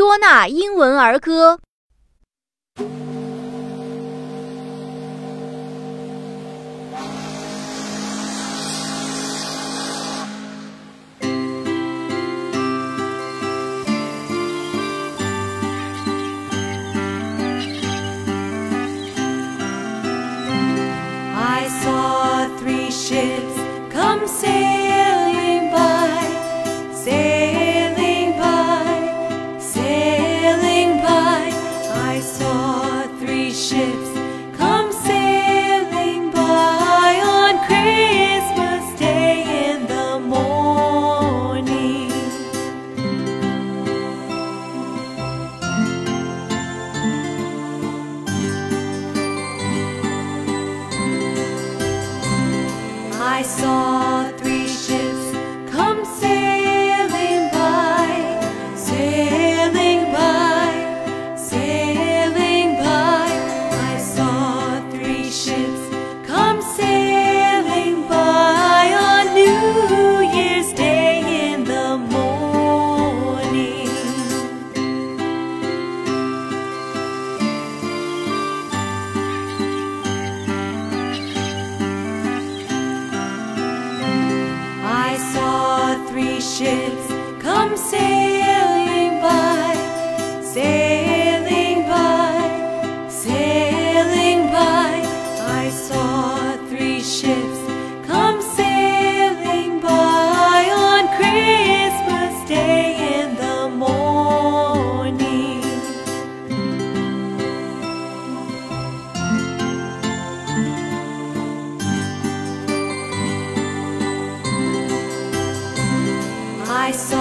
多纳英文儿歌。I saw three ships come. saw three ships come sail. I saw